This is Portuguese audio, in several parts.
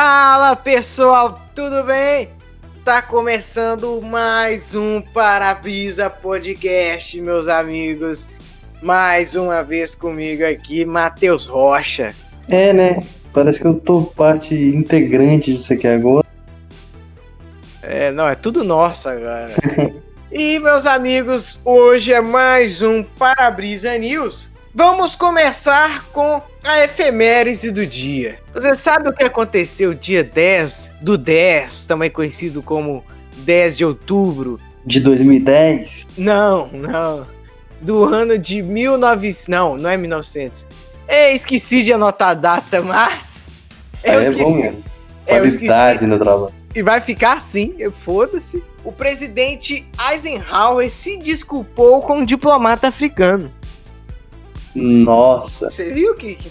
Fala pessoal, tudo bem? Tá começando mais um Parabisa Podcast, meus amigos. Mais uma vez comigo aqui, Matheus Rocha. É, né? Parece que eu tô parte integrante disso aqui agora. É, não, é tudo nosso agora. e, meus amigos, hoje é mais um Parabrisa News. Vamos começar com a efeméride do dia. Você sabe o que aconteceu dia 10 do 10, também conhecido como 10 de outubro? De 2010? Não, não. Do ano de 1900. Não, não é 1900. É, esqueci de anotar a data, mas. Eu é, esqueci. Bom. É, eu esqueci. no trabalho. E vai ficar assim, foda-se. O presidente Eisenhower se desculpou com um diplomata africano. Nossa. Você viu que, que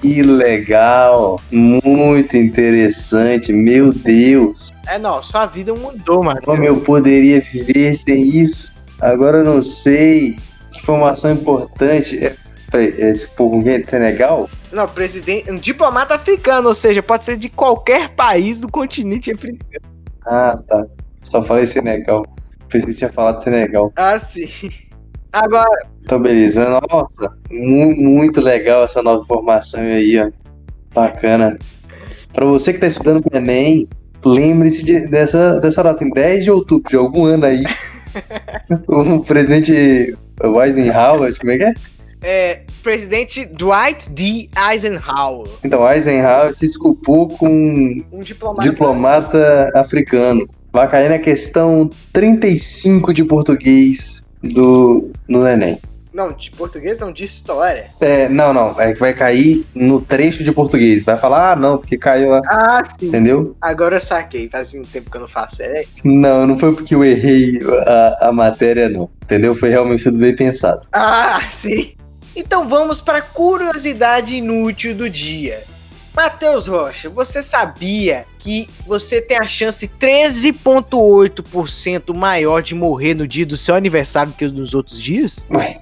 que legal, muito interessante, meu Deus. É, não, sua vida mudou, mano. Como eu poderia viver sem isso? Agora eu não sei. Informação importante. É, esse povo é Senegal? Não, presidente, um diplomata africano, ou seja, pode ser de qualquer país do continente africano. Ah, tá. Só falei Senegal. Pensei que tinha falado Senegal. Ah, sim. Agora. Então, beleza. Nossa, muito legal essa nova informação aí, ó. Bacana. Para você que tá estudando pro Enem, lembre-se de, dessa, dessa data, em 10 de outubro de algum ano aí. o presidente Eisenhower, como é que é? É, presidente Dwight D. Eisenhower. Então, Eisenhower se desculpou com um diplomata, diplomata africano. Vai cair na questão 35 de português do no Enem. Não, de português não, de história. É, não, não. É que vai cair no trecho de português. Vai falar, ah, não, porque caiu lá. Ah, sim. Entendeu? Agora eu saquei. Faz um tempo que eu não faço. É... Não, não foi porque eu errei a, a matéria, não. Entendeu? Foi realmente tudo bem pensado. Ah, sim. Então vamos para a curiosidade inútil do dia. Matheus Rocha, você sabia que você tem a chance 13,8% maior de morrer no dia do seu aniversário do que nos outros dias? Ué,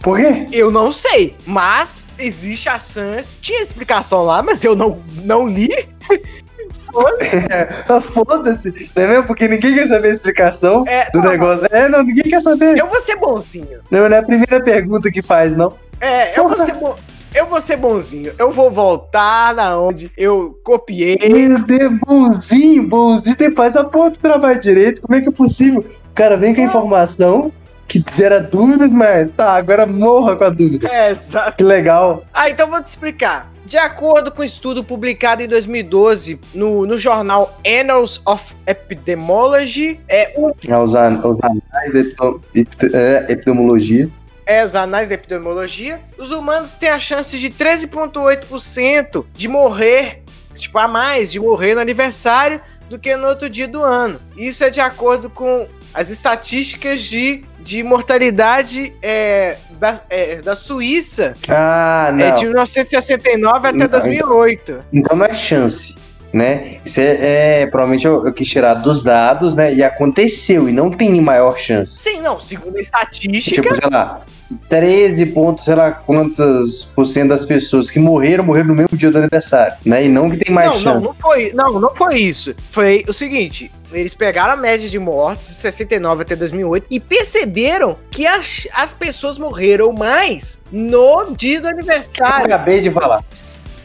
por quê? Eu não sei, mas existe a chance. Tinha explicação lá, mas eu não, não li. Foda-se, não é mesmo? Porque ninguém quer saber a explicação é, do não, negócio. É, não, ninguém quer saber. Eu vou ser bonzinho. Não, não é a primeira pergunta que faz, não. É, eu vou ser bonzinho eu vou ser bonzinho. Eu vou voltar na onde eu copiei. Meu Deus, bonzinho, bonzinho. Depois a porra do trabalho direito. Como é que é possível? O cara vem com a informação que gera dúvidas, mas tá, agora morra com a dúvida. É, exato. Que legal. Ah, então vou te explicar. De acordo com um estudo publicado em 2012 no, no jornal Annals of Epidemiology, é o. É, os, os anais de é, epidemiologia é, os anais da epidemiologia, os humanos têm a chance de 13,8% de morrer, tipo, a mais de morrer no aniversário do que no outro dia do ano. Isso é de acordo com as estatísticas de, de mortalidade é, da, é, da Suíça. Ah, não. É de 1969 até 2008. Então não é chance né? Isso é, é provavelmente eu, eu, quis tirar dos dados, né? E aconteceu, e não tem maior chance. Sim, não, segundo a estatística. Tipo, sei lá, 13 pontos, sei lá quantos por cento das pessoas que morreram, morreram no mesmo dia do aniversário, né? E não que tem mais não, chance. Não, não foi, não, não foi isso. Foi o seguinte, eles pegaram a média de mortes de 69 até 2008 e perceberam que as, as pessoas morreram mais no dia do aniversário. Eu acabei de falar.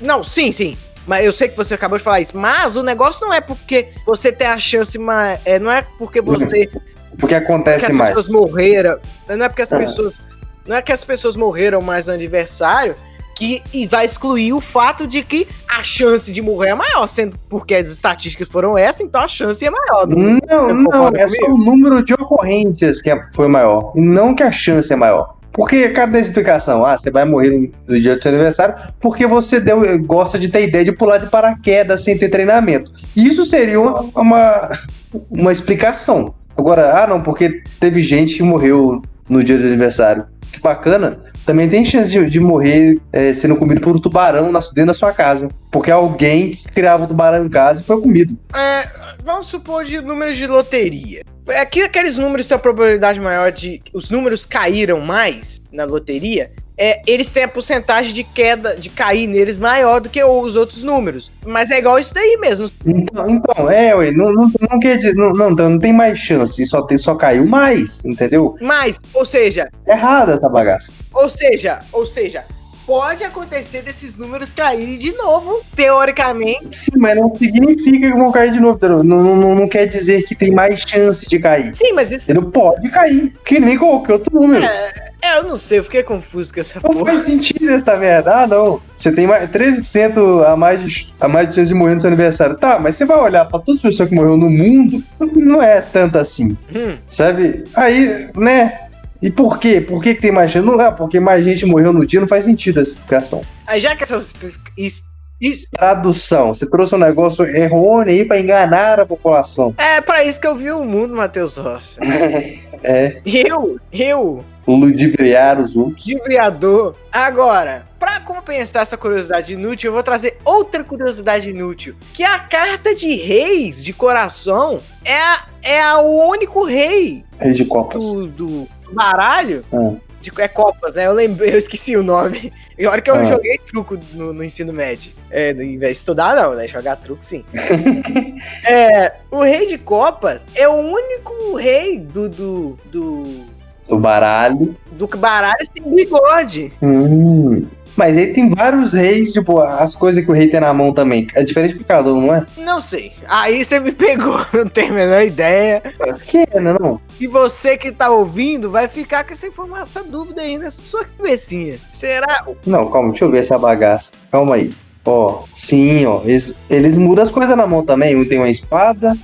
Não, sim, sim. Mas eu sei que você acabou de falar isso. Mas o negócio não é porque você tem a chance, mas é, não é porque você. Porque acontece porque mais. as pessoas morreram. Não é porque as ah. pessoas. Não é que as pessoas morreram mais no aniversário que e vai excluir o fato de que a chance de morrer é maior, sendo porque as estatísticas foram essas, então a chance é maior. Não, não, é só o número de ocorrências que é, foi maior, e não que a chance é maior. Porque cada explicação, ah, você vai morrer no dia do seu aniversário porque você deu, gosta de ter ideia de pular de paraquedas sem ter treinamento. Isso seria uma, uma, uma explicação. Agora, ah, não, porque teve gente que morreu no dia do aniversário. Que bacana. Também tem chance de, de morrer é, sendo comido por um tubarão dentro da sua casa. Porque alguém criava o tubarão em casa e foi comido. É, vamos supor de números de loteria. Aqui aqueles números têm a probabilidade maior de os números caíram mais na loteria é, eles têm a porcentagem de queda, de cair neles maior do que os outros números. Mas é igual isso daí mesmo. Então, então é, ué, não, não, não quer dizer, não, não, não tem mais chance, só, tem, só caiu mais, entendeu? Mais, ou seja. Errada essa bagaça. Ou seja, ou seja, pode acontecer desses números caírem de novo, teoricamente. Sim, mas não significa que vão cair de novo. Não, não, não quer dizer que tem mais chance de cair. Sim, mas isso. Ele pode cair, que nem qualquer outro número. É, é, eu não sei, eu fiquei confuso com essa não porra. Não faz sentido essa merda. Ah, não. Você tem mais, 13% a mais, de, a mais de chance de morrer no seu aniversário. Tá, mas você vai olhar pra todas as pessoas que morreram no mundo, não é tanto assim. Hum. Sabe? Aí, né? E por quê? Por que, que tem mais gente? Não é porque mais gente morreu no dia, não faz sentido essa explicação. Aí já que essas. Isso. Tradução. Você trouxe um negócio errôneo aí pra enganar a população. É para isso que eu vi o mundo, Matheus Rocha. é. Eu, eu. Ludibriar os outros. Ludibriador. Agora, para compensar essa curiosidade inútil, eu vou trazer outra curiosidade inútil. Que a carta de reis de coração é, a, é a, o único rei. Rei de copas. Do, do baralho. Ah. De, é Copas, né? Eu lembrei, eu esqueci o nome. E hora que eu ah. joguei truco no, no, ensino médio. É, em vez de estudar, não, né? Jogar truco, sim. é, o rei de Copas é o único rei do. do, do, do baralho. Do baralho sem bigode. Hum. Mas aí tem vários reis, tipo, as coisas que o rei tem na mão também. É diferente de cada um, não é? Não sei. Aí você me pegou, não tenho a menor ideia. Que não, não? E você que tá ouvindo vai ficar com essa informação, essa dúvida aí nessa sua cabecinha. Será? Não, calma, deixa eu ver essa bagaça. Calma aí. Ó, sim, ó. Eles, eles mudam as coisas na mão também. Um tem uma espada,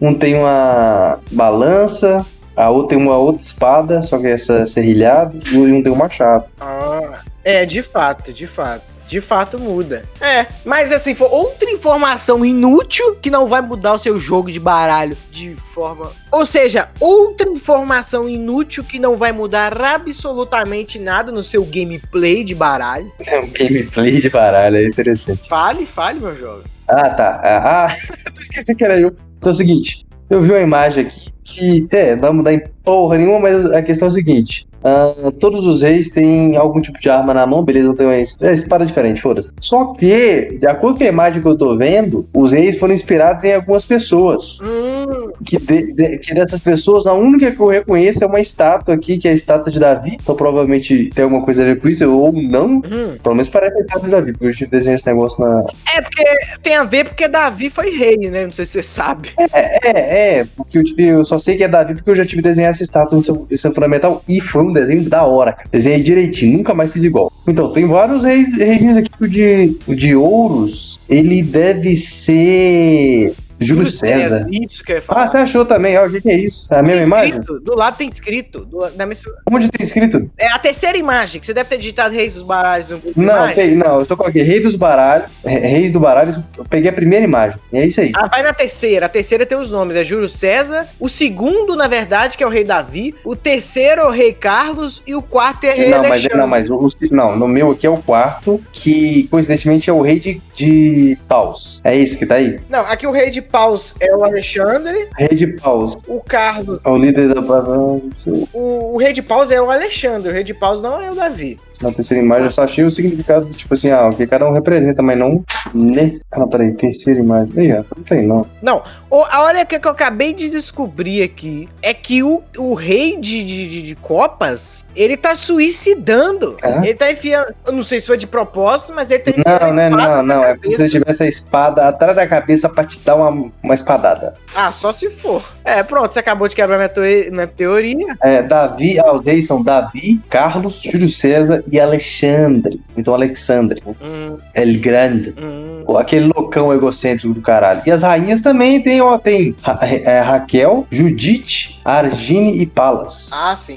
um tem uma balança, a outra tem uma outra espada, só que essa é serrilhada, e um tem um machado. Ah. É, de fato, de fato. De fato muda. É, mas assim, for outra informação inútil que não vai mudar o seu jogo de baralho de forma. Ou seja, outra informação inútil que não vai mudar absolutamente nada no seu gameplay de baralho. É um gameplay de baralho, é interessante. Fale, fale, meu jovem. Ah, tá. Ah, ah esqueci que era eu. Então é o seguinte, eu vi uma imagem aqui que, é, não vai mudar em porra nenhuma, mas a questão é o seguinte: Uh, todos os reis têm algum tipo de arma na mão, beleza, não tem uma é, espada diferente, foda-se. Só que, de acordo com a imagem que eu tô vendo, os reis foram inspirados em algumas pessoas. Hum. Que, de, de, que dessas pessoas, a única que eu reconheço é uma estátua aqui, que é a estátua de Davi. Então provavelmente tem alguma coisa a ver com isso, ou não. Hum. Pelo menos parece a estátua de Davi, porque eu tive desenho esse negócio na. É, porque tem a ver porque Davi foi rei, né? Não sei se você sabe. É, é, é porque eu, eu só sei que é Davi porque eu já tive desenhar essa estátua no seu, seu fundamental e foi um desenho da hora, cara. Desenhei direitinho, nunca mais fiz igual. Então, tem vários reis, reizinhos aqui. O de, o de ouros, ele deve ser Júlio César. Isso que eu ia falar. Ah, você achou também? o que, que, é isso? É a mesma imagem? Do lado tem escrito. Do, na Onde tem escrito? É a terceira imagem, que você deve ter digitado Reis dos Baralhos. Um não, tem, não, eu tô com aqui, Rei dos Baralhos, Reis do Baralho, eu peguei a primeira imagem. E é isso aí. Ah, vai na terceira. A terceira tem os nomes, é Júlio César. O segundo, na verdade, que é o Rei Davi. O terceiro é o Rei Carlos. E o quarto é o Rei Não, mas, não, mas o, não, no meu aqui é o quarto, que coincidentemente é o Rei de, de Paus. É isso que tá aí? Não, aqui o Rei de Paus é o Alexandre. Rei de Paus. O Carlos. É o líder da. O, o Rei de Paus é o Alexandre. O Rei de Paus não é o Davi na terceira imagem, eu só achei o significado, tipo assim, ah, o que cada um representa, mas não. Né? Ah, não, peraí, terceira imagem. Aí, ó, não tem, não. Não, a olha que eu acabei de descobrir aqui é que o, o rei de, de, de Copas, ele tá suicidando. É? Ele tá enfiando. Eu não sei se foi de propósito, mas ele tá enfiando. Não, né, não, não. É como se ele tivesse a espada atrás da cabeça pra te dar uma, uma espadada. Ah, só se for. É, pronto, você acabou de quebrar minha, minha teoria. É, Davi, ah, os reis são Davi, Carlos, Júlio César e Alexandre. Então, Alexandre. Hum. El Grande. Hum. Aquele loucão egocêntrico do caralho. E as rainhas também tem, ó, tem Ra é, Raquel, Judite, Argine e Palas. Ah, sim.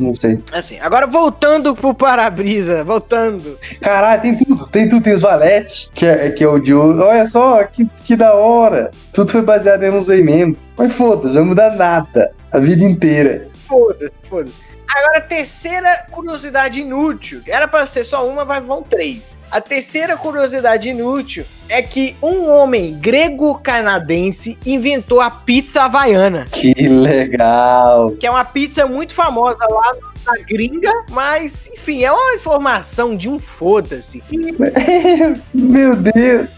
Não sei. Assim, agora voltando pro para-brisa, voltando. Caralho, tem tudo. Tem tudo, tem os valetes, que é, que é o de Olha só, que, que da hora. Tudo foi baseado em uns aí mesmo. Mas foda-se, não vai mudar nada. A vida inteira foda-se, foda-se. Agora, a terceira curiosidade inútil. Era para ser só uma, mas vão três. A terceira curiosidade inútil é que um homem grego-canadense inventou a pizza havaiana. Que legal! Que é uma pizza muito famosa lá na gringa, mas, enfim, é uma informação de um foda-se. Meu Deus!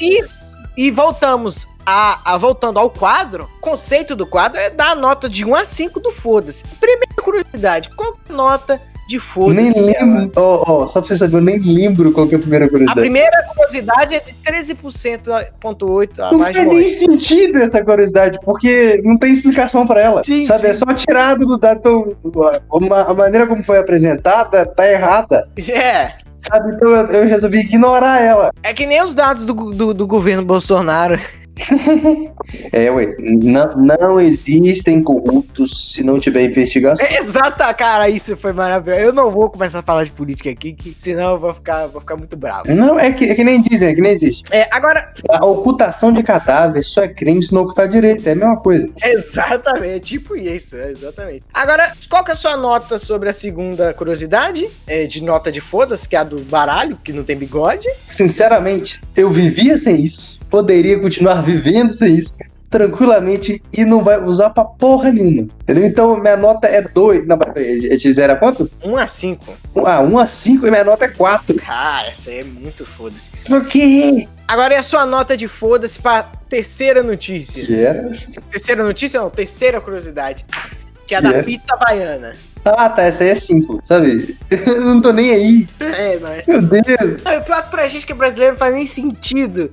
Isso! E voltamos a, a, voltando ao quadro, o conceito do quadro é dar a nota de 1 a 5 do foda-se. Primeira curiosidade, qual é a nota de foda-se? Nem lembro. Oh, oh, só pra você saber, eu nem lembro qual é a primeira curiosidade. A primeira curiosidade é de 13,8 a não mais Não faz nem sentido essa curiosidade, porque não tem explicação pra ela. Sim, sabe? É sim. É só tirado do dado. Então, a maneira como foi apresentada tá errada. É. Sabe? Então eu, eu resolvi ignorar ela. É que nem os dados do, do, do governo Bolsonaro. é, ué, não, não existem corruptos se não tiver investigação. Exata, cara, isso foi maravilhoso. Eu não vou começar a falar de política aqui, que, senão eu vou ficar, vou ficar muito bravo. Não, é que, é que nem dizem, é que nem existe. É, agora. A ocultação de cadáver só é crime se não ocultar direito, é a mesma coisa. Exatamente, tipo isso, exatamente. Agora, qual que é a sua nota sobre a segunda curiosidade? É, de nota de fodas, que é a do baralho, que não tem bigode? Sinceramente, eu vivia sem isso. Poderia continuar vivendo sem isso tranquilamente e não vai usar pra porra nenhuma. Entendeu? Então minha nota é 2. Não, é de 0 a quanto? 1 um a 5. Ah, 1 um a 5 e minha nota é 4. Ah, essa aí é muito foda-se. Por quê? Agora é a sua nota de foda-se pra terceira notícia. Que era? Terceira notícia não, terceira curiosidade. Que é a que da era? pizza baiana. Ah, tá, essa aí é 5, sabe? Eu não tô nem aí. É, não é. Meu Deus. Não, o pior que pra gente que é brasileiro não faz nem sentido.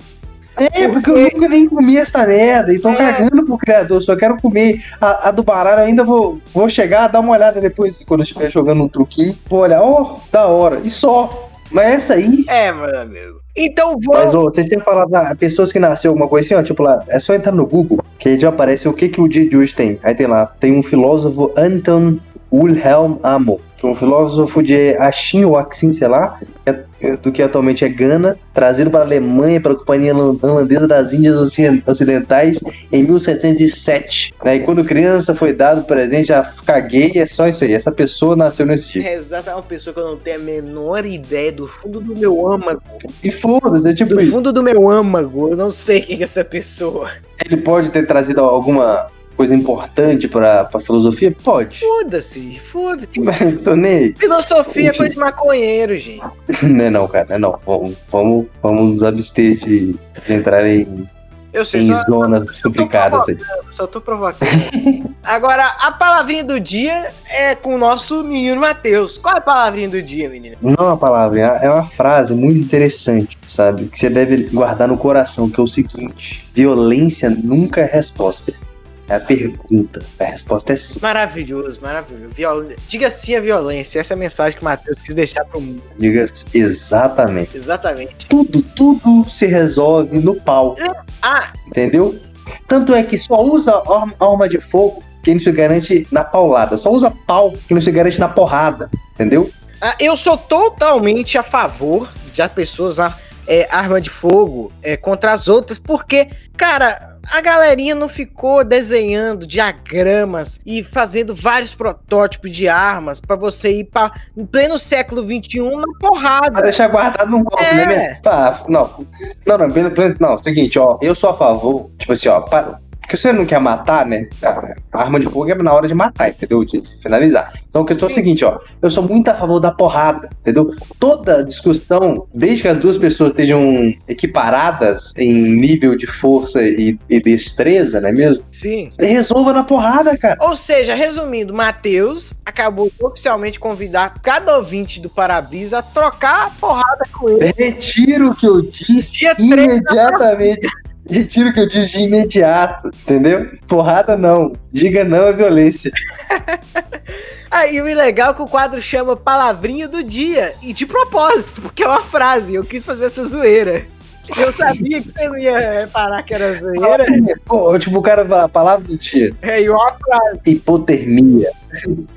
É, porque eu nunca nem comi essa merda. Então é. cagando pro criador, só quero comer a, a do baralho. Ainda vou, vou chegar, dar uma olhada depois, quando eu estiver jogando um truquinho. Vou olhar, ó, oh, da hora. E só. Mas essa aí. É, meu amigo. Então vou. Mas, ô, você tinha falado da pessoas que nasceu alguma coisa assim, ó, tipo lá, é só entrar no Google, que aí já aparece o que, que o dia de hoje tem. Aí tem lá, tem um filósofo Anton Wilhelm Amo um filósofo de Axim ou Axim, sei lá, é do que atualmente é Gana, trazido para a Alemanha pela Companhia Holandesa das Índias Ocidentais em 1707. Né? E quando criança foi dado presente a ficar gay, é só isso aí. Essa pessoa nasceu nesse tipo. É exato, é uma pessoa que eu não tenho a menor ideia do fundo do meu âmago. E foda-se, é tipo do isso. Do fundo do meu âmago, eu não sei quem é essa pessoa. Ele pode ter trazido alguma coisa importante pra, pra filosofia? Pode. Foda-se, foda-se. Tô nem Filosofia é coisa de maconheiro, gente. não é não, cara, não é não. Vamos, vamos, vamos nos abster de, de entrar em, eu sei, em só, zonas só, complicadas aí. Só tô provocando. Agora, a palavrinha do dia é com o nosso menino Matheus. Qual é a palavrinha do dia, menino? Não é uma palavrinha, é uma frase muito interessante, sabe? Que você deve guardar no coração, que é o seguinte: violência nunca é resposta. É a pergunta. A resposta é sim. Maravilhoso, maravilhoso. Viol... Diga sim à violência. Essa é a mensagem que o Matheus quis deixar pro mundo. Diga exatamente. Exatamente. Tudo, tudo se resolve no pau. Ah. Entendeu? Tanto é que só usa arma de fogo quem não se garante na paulada. Só usa pau quem não se garante na porrada. Entendeu? Ah, eu sou totalmente a favor de as pessoas usar é, arma de fogo é, contra as outras, porque, cara a galerinha não ficou desenhando diagramas e fazendo vários protótipos de armas para você ir para em pleno século 21 na porrada. Pra deixar guardado num copo, né, é. né? Tá, não. Não, não, não, não, seguinte, ó, eu sou a favor, tipo assim, ó, para, porque você não quer matar, né? A arma de fogo é na hora de matar, entendeu? De finalizar. Então a questão Sim. é a seguinte, ó. Eu sou muito a favor da porrada, entendeu? Toda discussão, desde que as duas pessoas estejam equiparadas em nível de força e, e destreza, não é mesmo? Sim. Resolva na porrada, cara. Ou seja, resumindo, Matheus acabou de oficialmente convidar cada ouvinte do Parabrisa a trocar a porrada com ele. Retiro o que eu disse Dia imediatamente. Retiro o que eu disse de imediato, entendeu? Porrada não. Diga não à violência. Aí o legal é que o quadro chama Palavrinha do Dia. E de propósito, porque é uma frase. Eu quis fazer essa zoeira. Eu sabia que você não ia reparar que era zoeira. Pô, tipo, o cara fala, palavra do dia. É, e uma frase. Hipotermia.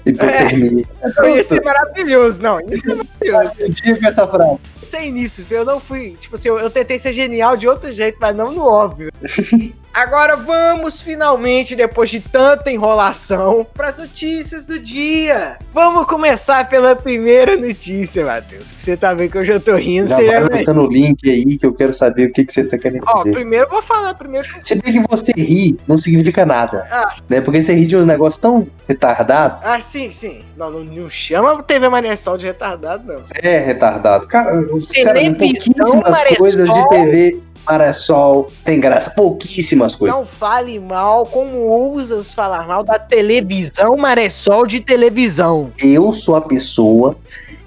Hipotermia. É. Isso é maravilhoso, não. Isso é maravilhoso. Eu tive essa frase. Sem nisso, eu não fui. Tipo assim, eu, eu, tentei ser genial de outro jeito, mas não no óbvio. Agora vamos finalmente, depois de tanta enrolação, para as notícias do dia. Vamos começar pela primeira notícia, Matheus. Que você tá vendo que eu já tô rindo. Já você vai já o link aí que eu quero saber o que, que você tá querendo Ó, dizer. primeiro eu vou falar primeiro. Você vê que você ri não significa nada. Ah. Né? Porque você ri de uns negócios tão retardados. Ah, sim, sim. Não, não, não chama TV Maressol de retardado, não. É retardado. Cara, eu, Televisão, pouquíssimas coisas de TV Maressol tem graça. Pouquíssimas coisas. Não fale mal, como ousas falar mal da televisão Maressol de televisão. Eu sou a pessoa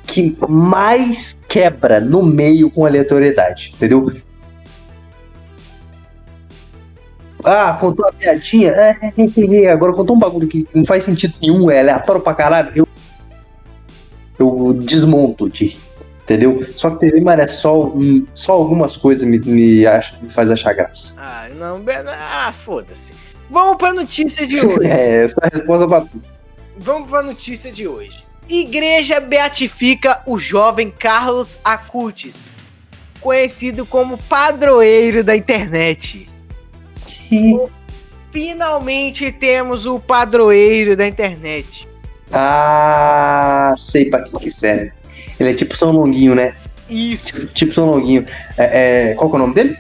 que mais quebra no meio com aleatoriedade, entendeu? Ah, contou uma piadinha. é, é, é, é, Agora contou um bagulho que não faz sentido nenhum, é aleatório pra caralho. Eu, eu desmonto de entendeu? Só que TV Maressol, hum, só algumas coisas me, me, acha, me faz achar graça. Ah, não, ah, foda-se. Vamos pra notícia de hoje. É, essa é a resposta pra tudo. Vamos pra notícia de hoje. Igreja beatifica o jovem Carlos Acutis, conhecido como padroeiro da internet. Que- Finalmente temos o padroeiro da internet. Ah, sei pra que que serve. Ele é tipo São Longuinho, né? Isso. Tipo São Longuinho. É, é, qual que é o nome dele?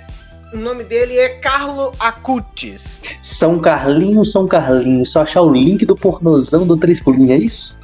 O nome dele é Carlo Acutis. São Carlinho, São Carlinho. Só achar o link do pornozão do Três Pulinhos, é isso?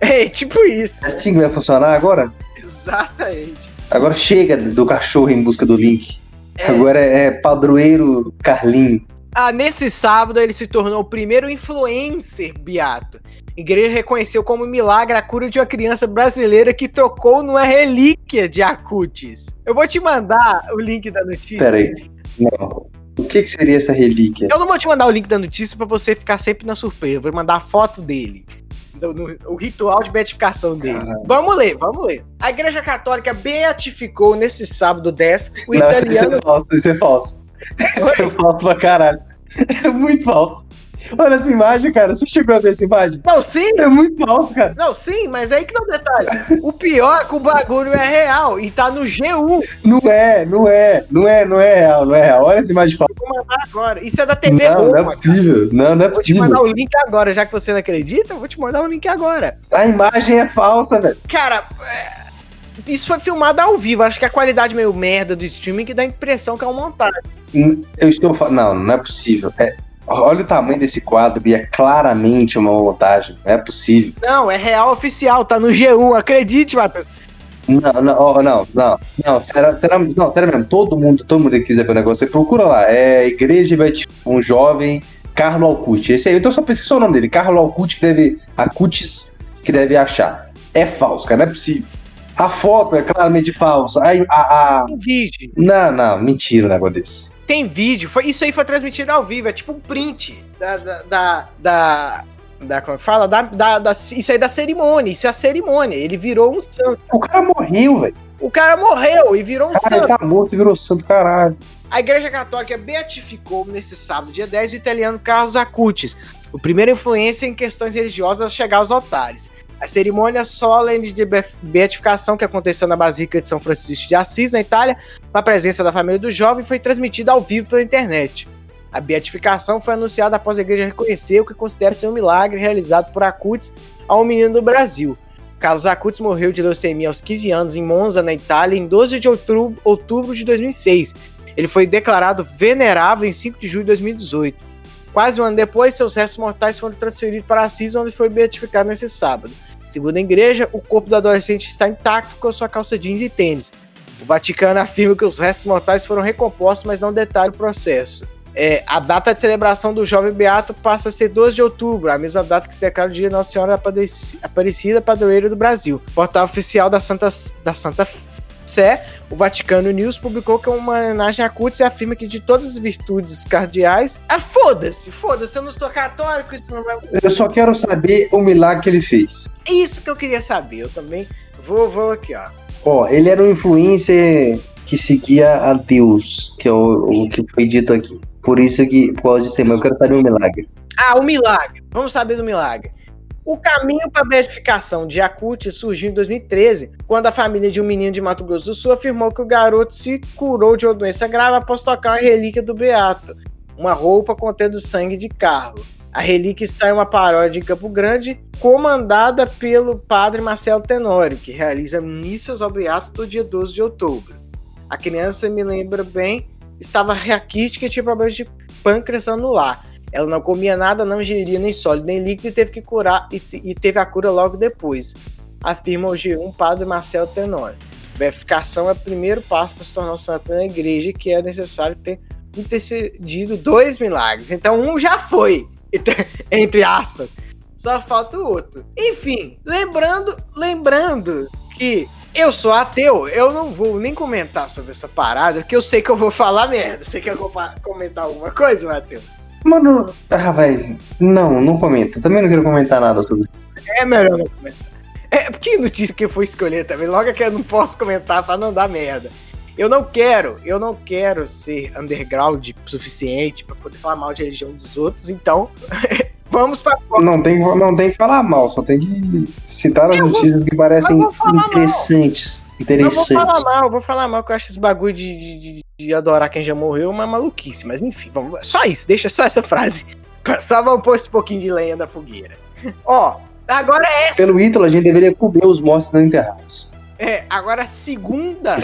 É tipo isso. É assim que vai funcionar agora? Exatamente. Agora chega do cachorro em busca do link. É. Agora é padroeiro Carlinho. Ah, nesse sábado ele se tornou o primeiro influencer beato. A igreja reconheceu como milagre a cura de uma criança brasileira que tocou numa relíquia de Acutis. Eu vou te mandar o link da notícia. Pera aí. Não. O que, que seria essa relíquia? Eu não vou te mandar o link da notícia pra você ficar sempre na surpresa. Eu vou mandar a foto dele. No- o ritual de beatificação dele. Caralho. Vamos ler, vamos ler. A Igreja Católica beatificou nesse sábado 10 o Não, isso italiano. é falso, isso é falso. Isso é falso pra caralho. É muito falso. Olha essa imagem, cara. Você chegou a ver essa imagem? Não, sim, É muito falso, cara. não, sim, mas aí que tá o detalhe. O pior é que o bagulho é real e tá no G1. Não é, não é, não é, não é real, não é real. Olha essa imagem falsa. Vou mandar agora. Isso é da TV Não, não é Roma. possível. Não, não é Vou te mandar possível. o link agora, já que você não acredita, eu vou te mandar o link agora. A imagem é falsa, velho. Cara, é, isso foi filmado ao vivo. Acho que a qualidade meio merda do streaming que dá a impressão que é uma montagem. Hum, Eu estou falando. Não, não é possível. É, olha o tamanho desse quadro e é claramente uma montagem. Não é possível. Não, é real oficial, tá no G1, acredite, Matheus. Não, não, não, não, não, será, será, não, sério mesmo, todo mundo, todo mundo que quiser ver o negócio, você procura lá, é Igreja vai um jovem Carlo Alcuti, esse aí, eu tô só pesquisando o nome dele, Carlo Alcuti que deve, Acutis que deve achar, é falso, cara, não é possível, a foto é claramente falsa, a, a, a- Tem vídeo. não, não, mentira um negócio desse, Tem vídeo. Foi, isso aí foi transmitido ao vivo. É tipo um print da. da. da, da- da- como é que fala? Da, da, da- isso aí é da cerimônia. Isso é a cerimônia. Ele virou um santo. o cara morreu, velho, O cara morreu e virou um o cara santo. tá morto e virou santo, caralho, A Igreja Católica beatificou nesse sábado, dia 10, o italiano Carlos Acutis, o primeiro influência em questões religiosas a chegar aos altares. A cerimônia solene de be- beatificação que aconteceu na Basílica de São Francisco de Assis, na Itália, a presença da família do jovem, foi transmitida ao vivo pela internet. A beatificação foi anunciada após a igreja reconhecer o que considera ser um milagre realizado por Acutis a um menino do Brasil. Carlos Acutis morreu de leucemia aos 15 anos em Monza, na Itália, em 12 de outubro de 2006. Ele foi declarado venerável em 5 de julho de 2018. Quase um ano depois, seus restos mortais foram transferidos para Assis, onde foi beatificado nesse sábado. Segundo a igreja, o corpo do adolescente está intacto com sua calça jeans e tênis. O Vaticano afirma que os restos mortais foram recompostos, mas não detalha o processo. É, a data de celebração do jovem beato passa a ser 12 de outubro, a mesma data que se declara o dia Nossa Senhora Apareci- Aparecida, padroeira do Brasil. Portal oficial da Santa, da Santa Sé, o Vaticano News publicou que é uma homenagem a Cutis e afirma que de todas as virtudes cardeais. Ah, foda-se, foda-se, eu não sou católico, isso não vai. eu só quero saber o milagre que ele fez. É Isso que eu queria saber, eu também vou, vou aqui, ó. Ó, ele era um influencer que seguia a Deus, que é o, o que foi dito aqui. Por isso que, por causa disso eu quero saber o milagre. Ah, o milagre. Vamos saber do milagre. O caminho para a beatificação de Acuti surgiu em 2013, quando a família de um menino de Mato Grosso do Sul afirmou que o garoto se curou de uma doença grave após tocar uma relíquia do Beato, uma roupa contendo sangue de Carlo. A relíquia está em uma paródia em Campo Grande, comandada pelo padre Marcelo Tenório, que realiza missas ao beato todo dia 12 de outubro. A criança, me lembra bem, estava raquítica e tinha problemas de pâncreas anular. Ela não comia nada, não ingeria nem sólido nem líquido e teve que curar e, e teve a cura logo depois, afirma o G1 padre Marcelo Tenório. Verificação é o primeiro passo para se tornar um santo na igreja, que é necessário ter intercedido dois milagres. Então um já foi. entre aspas. Só falta o outro. Enfim, lembrando, lembrando que eu sou ateu, eu não vou nem comentar sobre essa parada, porque eu sei que eu vou falar merda. Você quer comentar alguma coisa, Matheus? Mano, ah, vai. Não, não comenta. Também não quero comentar nada sobre isso. É melhor não comentar. É, que notícia que eu fui escolher também? Logo é que eu não posso comentar pra não dar merda. Eu não quero, eu não quero ser underground suficiente para poder falar mal de religião dos outros, então vamos para não tem não tem que falar mal, só tem que citar as notícias vou, que parecem interessantes. Mal. Interessantes. Eu vou falar mal, vou falar mal, que eu acho esse bagulho de, de, de adorar quem já morreu uma maluquice, mas enfim, vamos, só isso, deixa só essa frase. Só vamos pôr esse pouquinho de lenha da fogueira. Ó, agora é. Pelo Ítalo, a gente deveria comer os mortos não enterrados. É, agora segunda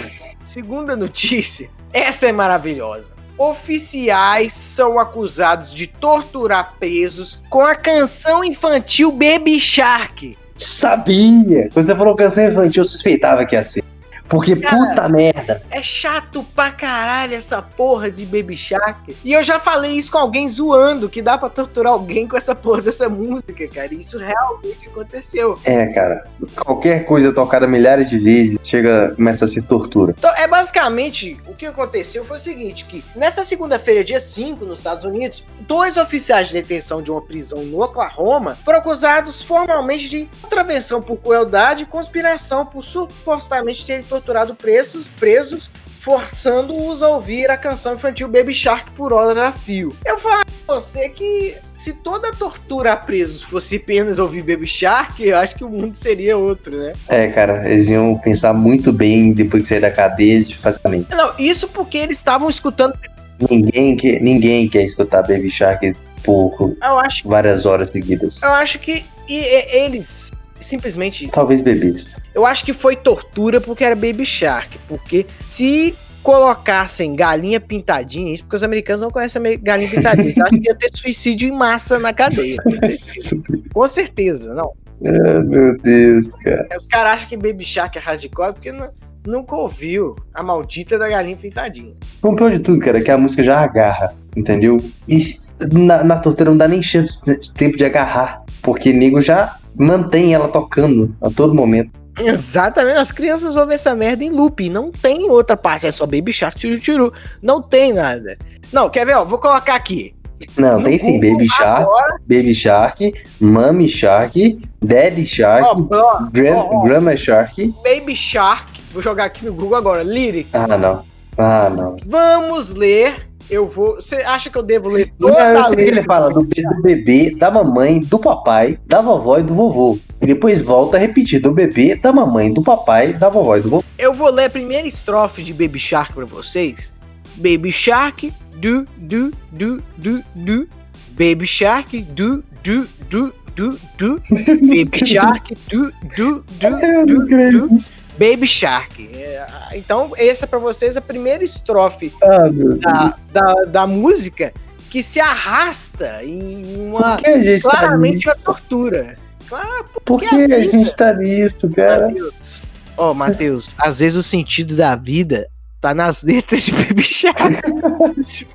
Segunda notícia, essa é maravilhosa. Oficiais são acusados de torturar presos com a canção infantil Baby Shark. Sabia! Quando você falou canção infantil, eu suspeitava que ia ser. Porque Cara, puta merda. É chato pra caralho essa porra de Baby Shark. E eu já falei isso com alguém zoando, que dá pra torturar alguém com essa porra dessa música, cara. Isso realmente aconteceu. É, cara. Qualquer coisa tocada milhares de vezes chega, começa a ser tortura. Então, é basicamente o que aconteceu foi o seguinte: que nessa segunda-feira, dia 5, nos Estados Unidos, dois oficiais de detenção de uma prisão no Oklahoma foram acusados formalmente de contravenção por crueldade e conspiração por supostamente terem torturado torturado presos, presos forçando-os a ouvir a canção infantil Baby Shark por hora a fio. Eu falo pra você que se toda tortura a presos fosse apenas ouvir Baby Shark, eu acho que o mundo seria outro, né? É, cara, eles iam pensar muito bem depois de sair da cadeia de facilmente. Não, isso porque eles estavam escutando. Ninguém quer, ninguém quer escutar Baby Shark por várias horas seguidas. Eu acho que e, eles simplesmente. Talvez bebês. Eu acho que foi tortura porque era Baby Shark. Porque se colocassem galinha pintadinha, isso porque os americanos não conhecem galinha pintadinha. Eles acham que ia ter suicídio em massa na cadeia. Com certeza, não. Ah, meu Deus, cara. Os caras acham que Baby Shark é hardcore porque não, nunca ouviu a maldita da galinha pintadinha. O pior de tudo, cara, é que a música já agarra, entendeu? E na, na tortura não dá nem chance de tempo de agarrar, porque nego já mantém ela tocando a todo momento. Exatamente, as crianças ouvem essa merda em loop. Não tem outra parte, é só Baby Shark, tiro. Não tem nada. Não, quer ver? Ó, vou colocar aqui. Não, no tem sim. Baby Shark, agora... Baby Shark, Mummy Shark, Daddy Shark, oh, oh, oh, Grandma Shark. Baby Shark, vou jogar aqui no Google agora, lyrics. Ah, não. Ah, não. Vamos ler eu vou. Você acha que eu devo ler toda não, eu sei que ele fala do, do, bebê, da mamãe, do papai, da vovó e do vovô. E depois volta a repetir do bebê, da mamãe, do papai, da vovó e do vovô. Eu vou ler a primeira estrofe de Baby Shark pra vocês. Baby Shark, do, do, do, do, do. Baby Shark, do, do, do, do, do. Baby Shark, do, do, do, do, do. do. Baby Shark. É, então, essa é para vocês a primeira estrofe ah, da, da, da, música que se arrasta em uma tá claramente tá uma tortura. Claro, Por que a, a, gente tá nisso, cara? Ó, oh, Matheus, às vezes o sentido da vida tá nas letras de Baby Shark.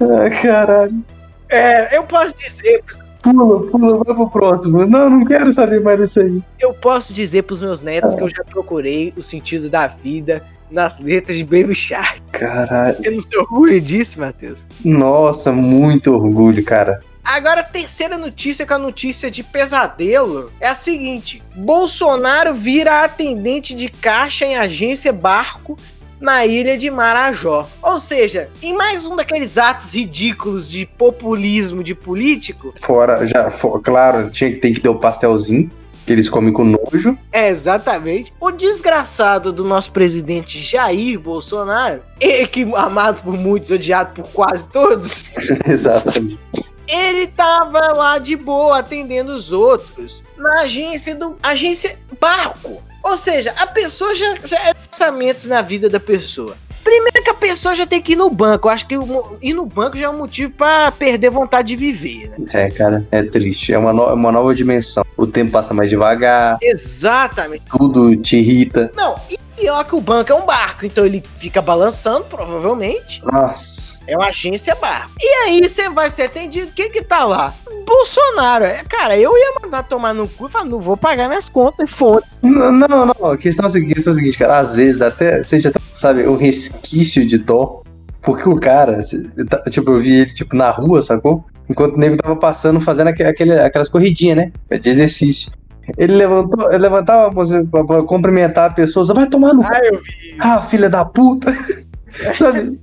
ah, caralho. É, eu posso dizer Pula, pula, vai pro próximo. Não, não quero saber mais disso aí. Eu posso dizer pros meus netos ah. que eu já procurei o sentido da vida nas letras de Baby Shark. Caralho. Você não se orgulha disso, Matheus? Nossa, muito orgulho, cara. Agora, a terceira notícia, que é a notícia de pesadelo, é a seguinte: Bolsonaro vira atendente de caixa em agência barco na ilha de Marajó. Ou seja, em mais um daqueles atos ridículos de populismo de político. Fora, já, for, claro, tinha que ter que ter o pastelzinho. que eles comem com nojo. É, exatamente. O desgraçado do nosso presidente Jair Bolsonaro, ele que amado por muitos, odiado por quase todos. exatamente. Ele tava lá de boa atendendo os outros na agência do agência Barco. Ou seja, a pessoa já, já é pensamentos na vida da pessoa. Primeiro que a pessoa já tem que ir no banco. Eu acho que ir no banco já é um motivo para perder vontade de viver, né? É, cara, é triste. É uma, no uma nova dimensão. O tempo passa mais devagar. Exatamente. Tudo te irrita. Não, e pior que o banco é um barco, então ele fica balançando, provavelmente. Nossa. É uma agência barco. E aí você vai ser atendido, quem que tá lá? Bolsonaro. É, cara, eu ia mandar tomar no cu e falar, não vou pagar minhas contas, foda Não, não, não. A questão é a seguinte, questão é a seguinte, cara. Às vezes até seja, sabe, um resquício de dó. Porque o cara, tá, tipo, eu vi ele, tipo, na rua, sacou? Enquanto o nego tava passando, fazendo aquele, aquelas corridinhas, né? De exercício. Ele levantou, ele levantava a pra, pra cumprimentar a pessoa, vai tomar no. Ah, eu vi. Ah, filha da puta. Sabe?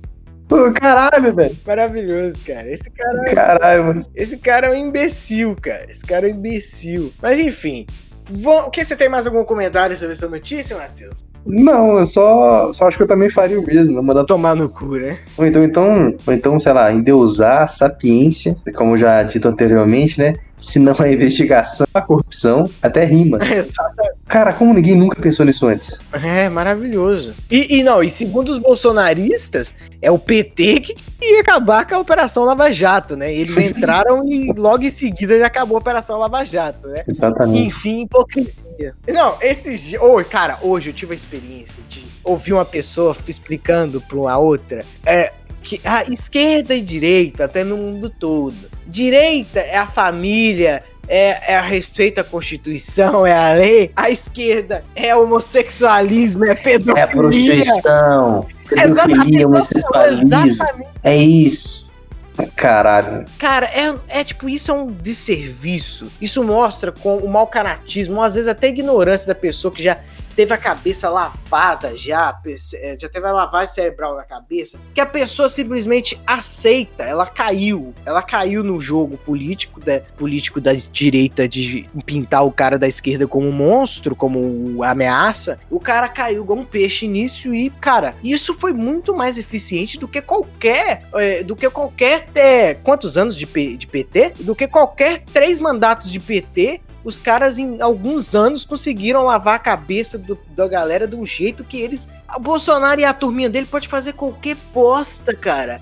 Caralho, velho. Maravilhoso, cara. Esse cara. É- caralho, mano. Esse cara é um imbecil, cara. Esse cara é um imbecil. Mas enfim. Vou... O que você tem mais algum comentário sobre essa notícia, Matheus? Não, eu só, só acho que eu também faria o mesmo, né? mandar tomar no cu, né? Ou então, então, ou então, sei lá, endeusar a sapiência, como já dito anteriormente, né? Se não a investigação, a corrupção, até rima. Cara, como ninguém nunca pensou nisso antes? É, maravilhoso. E, e, não, e segundo os bolsonaristas, é o PT que ia acabar com a Operação Lava Jato, né? Eles entraram e logo em seguida já acabou a Operação Lava Jato, né? Exatamente. Enfim, hipocrisia. Não, esses dias. Oh, cara, hoje eu tive a experiência de ouvir uma pessoa explicando para uma outra. É, que a esquerda e direita, até no mundo todo. Direita é a família, é, é a respeito à Constituição, é a lei. A esquerda é homossexualismo, é pedofilia. É prostituição, pedofilia, homossexualismo. Exatamente. É isso. Caralho. Cara, é, é tipo, isso é um desserviço. Isso mostra com o mau caratismo, às vezes até a ignorância da pessoa que já teve a cabeça lavada já, é, já teve a lavagem cerebral na cabeça, que a pessoa simplesmente aceita, ela caiu, ela caiu no jogo político da, político da direita de pintar o cara da esquerda como um monstro, como ameaça, o cara caiu igual um peixe nisso e, cara, isso foi muito mais eficiente do que qualquer, é, do que qualquer, é, quantos anos de, P, de PT? Do que qualquer três mandatos de PT os caras em alguns anos conseguiram lavar a cabeça do, da galera de um jeito que eles. O Bolsonaro e a turminha dele pode fazer qualquer posta, cara.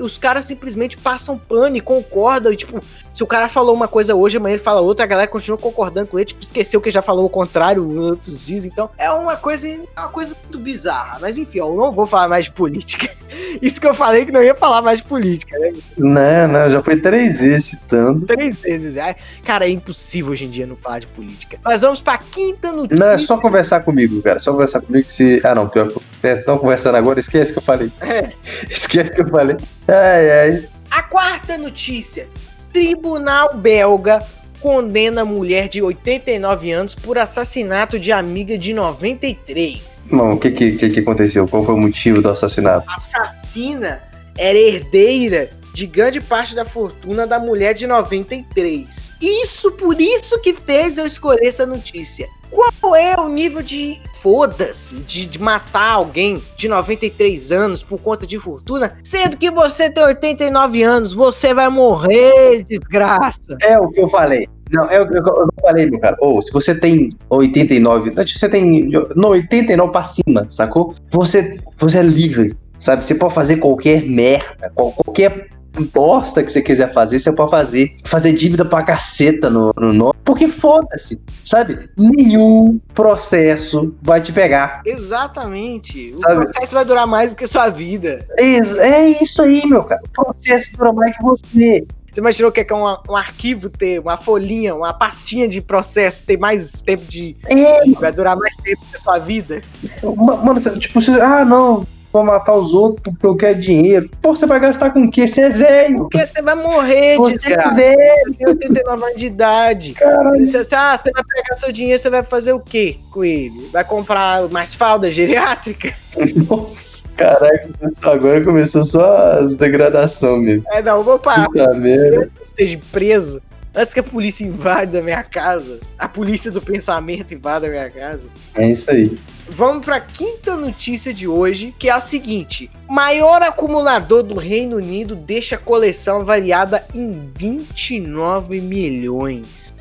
Os caras simplesmente passam pano e concordam. E, tipo, se o cara falou uma coisa hoje, amanhã ele fala outra, a galera continua concordando com ele, tipo, esqueceu que já falou o contrário outros dias. Então, é uma coisa, é uma coisa muito bizarra. Mas enfim, eu não vou falar mais de política. Isso que eu falei que não ia falar mais de política, né? Não, não, já foi três vezes citando. Três vezes já. Cara, é impossível hoje em dia não falar de política. Mas vamos pra quinta notícia. Não, é só conversar comigo, cara. Só conversar comigo que se. Ah, não, pior que. Estão é, conversando agora, esquece que eu falei. É. Esquece que eu falei. Ai, ai. A quarta notícia. Tribunal belga condena mulher de 89 anos por assassinato de amiga de 93. Bom, o que que, que que aconteceu? Qual foi o motivo do assassinato? A assassina era herdeira de grande parte da fortuna da mulher de 93. Isso por isso que fez eu escolher essa notícia. Qual é o nível de foda-se de, de, matar alguém de 93 anos por conta de fortuna, sendo que você tem 89 anos, você vai morrer, desgraça. É o que eu falei. Não, é o que eu, eu, falei, meu cara. Ou, oh, se você tem 89, você tem no 89 pra cima, sacou? Você, você é livre, sabe? Você pode fazer qualquer merda, qualquer bosta que você quiser fazer, você pode fazer. Fazer dívida pra caceta no, no nome. Porque foda-se, sabe? Nenhum processo vai te pegar. Exatamente. Sabe? O processo vai durar mais do que a sua vida. É, é isso aí, meu cara. O processo dura mais que você. Você imaginou que é um, um arquivo ter uma folhinha, uma pastinha de processo, ter mais tempo de. É. Vai durar mais tempo que a sua vida? Mano, tipo, você, ah, não, vou matar os outros porque eu quero dinheiro. Pô, você vai gastar com o quê? Você é velho. Porque você vai morrer, você desgraça. é velho. Você tem 89 anos de idade. Caralho. Você, ah, você vai pegar seu dinheiro, você vai fazer o quê com ele? Vai comprar mais fralda geriátrica? Nossa, caraca, agora começou só as degradação mesmo. É, não, vou parar. Puta merda. Seja preso Antes que a polícia invada a minha casa, a polícia do pensamento invada a minha casa. É isso aí. Vamos para a quinta notícia de hoje, que é a seguinte: maior acumulador do Reino Unido deixa a coleção avaliada em 29 milhões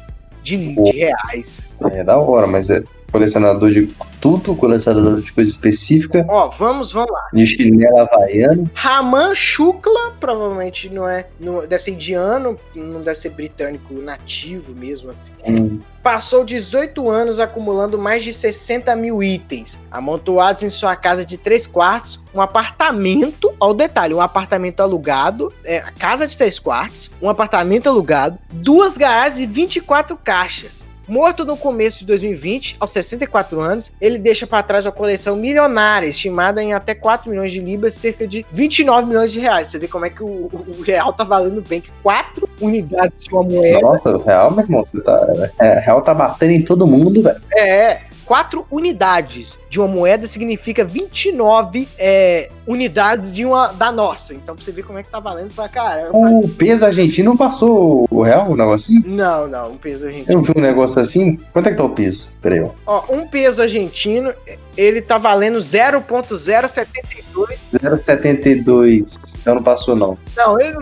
de, de reais. É da hora, mas é colecionador de tudo, colecionador de coisa específica. Ó, vamos, vamos lá. De chinelo havaiano. Raman Shukla, provavelmente não é. Não, deve ser indiano, não deve ser britânico nativo mesmo assim. Hum. Passou 18 anos acumulando mais de 60 mil itens, amontoados em sua casa de 3 quartos, um apartamento, ao detalhe, um apartamento alugado, é, a casa de 3 quartos, um apartamento alugado, duas garagens e 24 caixas. Morto no começo de 2020, aos 64 anos, ele deixa para trás uma coleção milionária, estimada em até 4 milhões de libras, cerca de 29 milhões de reais. Você vê como é que o, o real tá valendo bem, que 4 unidades de uma moeda. Nossa, o real, meu irmão, tá, é, o real tá batendo em todo mundo, velho. É, 4 unidades de uma moeda significa 29 é, unidades de uma da nossa. Então pra você ver como é que tá valendo pra caramba. O peso argentino passou o real, o um negocinho? Não, não, um peso argentino. Eu vi um negócio assim. Quanto é que tá o peso? Peraí, ó. Ó, um peso argentino, ele tá valendo 0.072. 0.72. Então não passou, não. Não, ele não,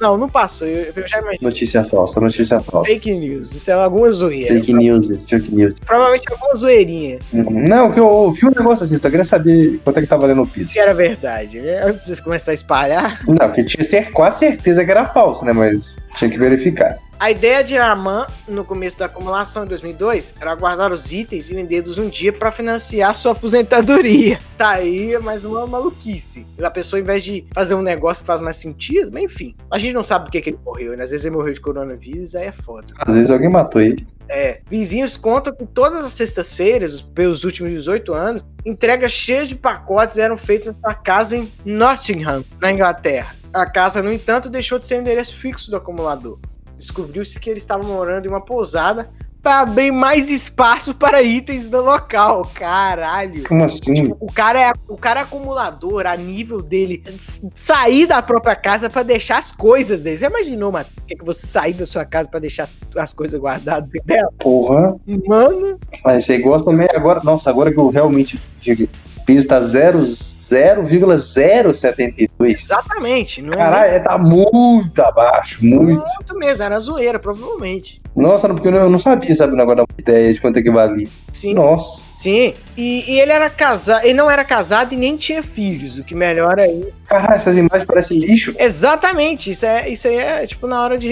não passou. Eu, eu já imagino. Notícia falsa, notícia falsa. Fake news. Isso é alguma zoeira. Fake news, fake news. Provavelmente alguma zoeirinha. Não, que eu ouvi um negócio assim, só queria saber quanto é que tá valendo o piso. Se era verdade, né? Antes de começar a espalhar. Não, porque tinha quase certeza que era falso, né? Mas tinha que verificar. A ideia de Raman, no começo da acumulação em 2002, era guardar os itens e vendê-los um dia para financiar sua aposentadoria. Tá aí mais uma maluquice. A pessoa, ao invés de fazer um negócio que faz mais sentido, mas enfim. A gente não sabe por que, que ele morreu, né? Às vezes ele morreu de coronavírus, aí é foda. Às vezes alguém matou ele. É, vizinhos contam que todas as sextas-feiras, pelos últimos 18 anos, entregas cheias de pacotes eram feitas na casa em Nottingham, na Inglaterra. A casa, no entanto, deixou de ser o endereço fixo do acumulador descobriu-se que ele estava morando em uma pousada para abrir mais espaço para itens do local. Caralho. Como assim? Tipo, o cara é o cara é acumulador a nível dele sair da própria casa para deixar as coisas dele. Você imaginou, Matheus, que, é que você sair da sua casa para deixar as coisas guardadas dela? Porra. Mano. Mas você gosta também agora. Nossa, agora que eu realmente o piso tá zeros 0,072. Exatamente. Não é Caralho, é tá muito abaixo, muito. Muito mesmo, era zoeira, provavelmente. Nossa, porque eu não sabia, sabe, o negócio da ideia de quanto é que valia. Sim. Nossa. Sim, e, e, ele era casado, ele não era casado e nem tinha filhos, o que melhora aí. Caralho, essas imagens parecem lixo. Exatamente, isso, é, isso aí é tipo na hora de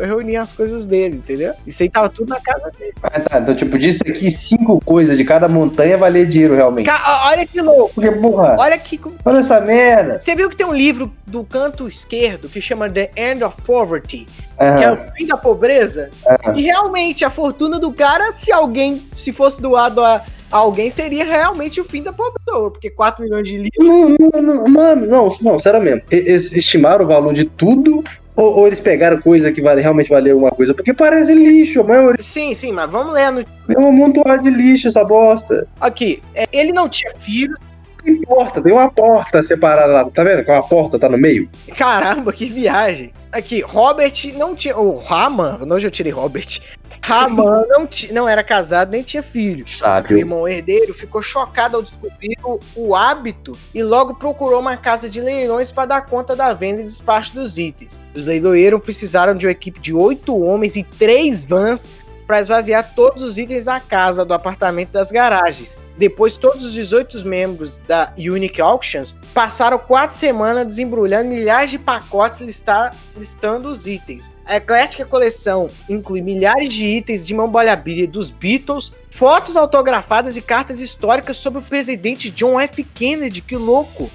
reunir as coisas dele, entendeu? Isso aí tava tudo na casa dele. Ah, tá, então tipo, disso aqui, cinco coisas de cada montanha valer dinheiro realmente. Ca olha que louco. Porque, porra. Olha que. Olha essa merda. Você viu que tem um livro do canto esquerdo que chama The End of Poverty, Uhum. que é o fim da pobreza. Uhum. E realmente, a fortuna do cara, se alguém, se fosse doado a alguém, seria realmente o fim da pobreza, porque 4 milhões de livros. Não, não, não, mano, não, não, sério mesmo. Eles estimaram o valor de tudo ou, ou, eles pegaram coisa que vale, realmente valeu alguma coisa? Porque parece lixo, a maioria. Sim, sim, mas vamos ler no. É um amontoado de lixo essa bosta. Aqui, é, ele não tinha filhos, tem porta, tem uma porta separada lá, tá vendo? Que uma porta tá no meio. Caramba, que viagem. Aqui, Robert não tinha. O Raman, hoje eu tirei Robert. Raman não, não era casado nem tinha filho. Sabe. O irmão herdeiro ficou chocado ao descobrir o, o hábito e logo procurou uma casa de leilões para dar conta da venda e despacho dos itens. Os leiloeiros precisaram de uma equipe de oito homens e três vans para esvaziar todos os itens da casa, do apartamento das garagens. Depois, todos os 18 membros da Unique Auctions passaram quatro semanas desembrulhando milhares de pacotes listar, listando os itens. A eclética coleção inclui milhares de itens de memorabilia dos Beatles, fotos autografadas e cartas históricas sobre o presidente John F. Kennedy, que louco!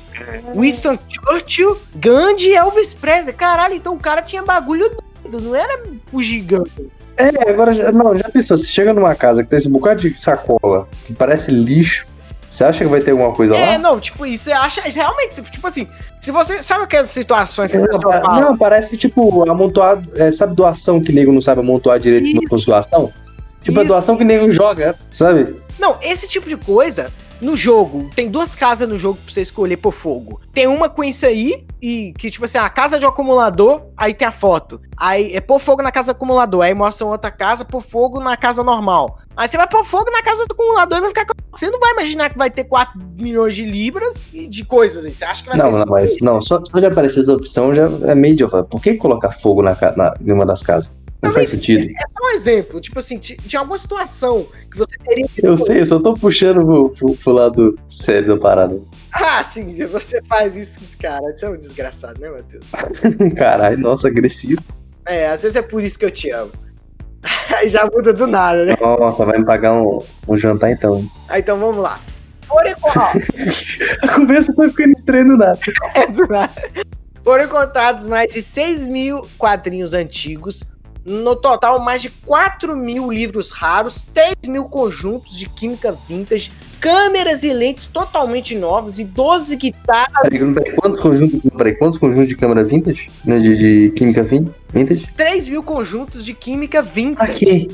Winston Churchill, Gandhi e Elvis Presley. Caralho, então o cara tinha bagulho doido, não era o gigante. É, agora, não, já pensou, se chega numa casa que tem esse bocado de sacola, que parece lixo, você acha que vai ter alguma coisa é, lá? É, não, tipo, isso você acha, realmente, tipo assim, se você, sabe aquelas situações que a pessoa não, fala? Não, parece, tipo, amontoado, é, sabe doação que nego não sabe amontoar direito com doação? Tipo, isso. a doação que nego joga, sabe? Não, esse tipo de coisa no jogo, tem duas casas no jogo pra você escolher por fogo. Tem uma com isso aí, e que, tipo assim, a casa de um acumulador, aí tem a foto. Aí é pôr fogo na casa do acumulador, aí mostra outra casa, pôr fogo na casa normal. Aí você vai pôr fogo na casa do acumulador e vai ficar. Você não vai imaginar que vai ter 4 milhões de libras e de coisas aí. Você acha que vai Não, não, mas não, só, só de aparecer essa opção já é meio idiota. Por que colocar fogo na, na, em uma das casas? Não faz sentido. É só um exemplo. Tipo assim, de alguma situação que você teria. Eu sei, eu só tô puxando pro, pro, pro lado sério da parada. Ah, sim, você faz isso, cara. Você é um desgraçado, né, Matheus? Caralho, nossa, agressivo. É, às vezes é por isso que eu te amo. Aí já muda do nada, né? Nossa, vai me pagar um, um jantar então. Ah, então vamos lá. Foram A conversa foi ficando estranha do nada. é do nada. Foram encontrados mais de 6 mil quadrinhos antigos, no total, mais de 4 mil livros raros, 3 mil conjuntos de química vintage, câmeras e lentes totalmente novas e 12 guitarras. Peraí, quantos conjuntos, peraí, quantos conjuntos de câmera vintage? Né, de, de química vintage? 3 mil conjuntos de química vintage. Aqui.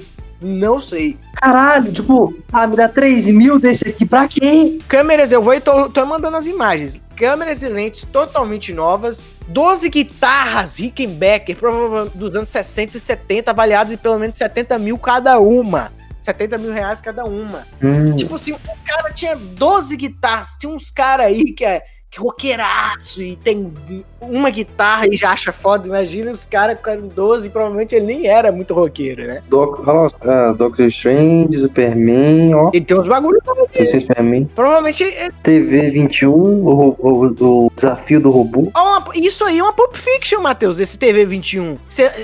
Não sei. Caralho, tipo, ah, me dá 3 mil desse aqui, pra quê? Câmeras, eu vou e tô, tô mandando as imagens. Câmeras e lentes totalmente novas. 12 guitarras Rickenbacker, provavelmente dos anos 60 e 70, avaliadas em pelo menos 70 mil cada uma. 70 mil reais cada uma. Hum. Tipo assim, o cara tinha 12 guitarras. Tinha uns caras aí que é roqueiraço e tem uma guitarra e já acha foda. Imagina os caras com 12, provavelmente ele nem era muito roqueiro, né? Doc, uh, Doctor Strange, Superman, ó. Ele tem uns bagulho também. Superman. Provavelmente. Ele... TV 21, o, o, o desafio do robô. Oh, isso aí é uma Pulp Fiction, Matheus, esse TV 21.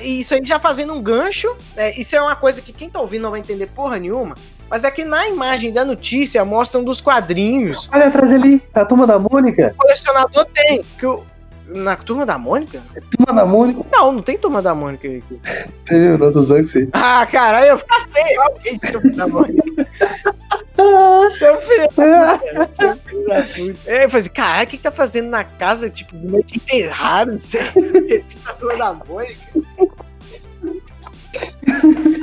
Isso aí já fazendo um gancho. É, isso é uma coisa que quem tá ouvindo não vai entender porra nenhuma. Mas é que na imagem da notícia mostram dos quadrinhos. Olha atrás ali, a turma da Mônica. O colecionador tem. Que o, na turma da Mônica? É turma da Mônica? Não, não tem turma da Mônica eu não tô usando que sim. Ah, caralho, eu passei alguém de turma da Mônica. Filho da puta. Eu falei assim, caralho, o que, que tá fazendo na casa, tipo, meio de enterrado, você revista turma da Mônica?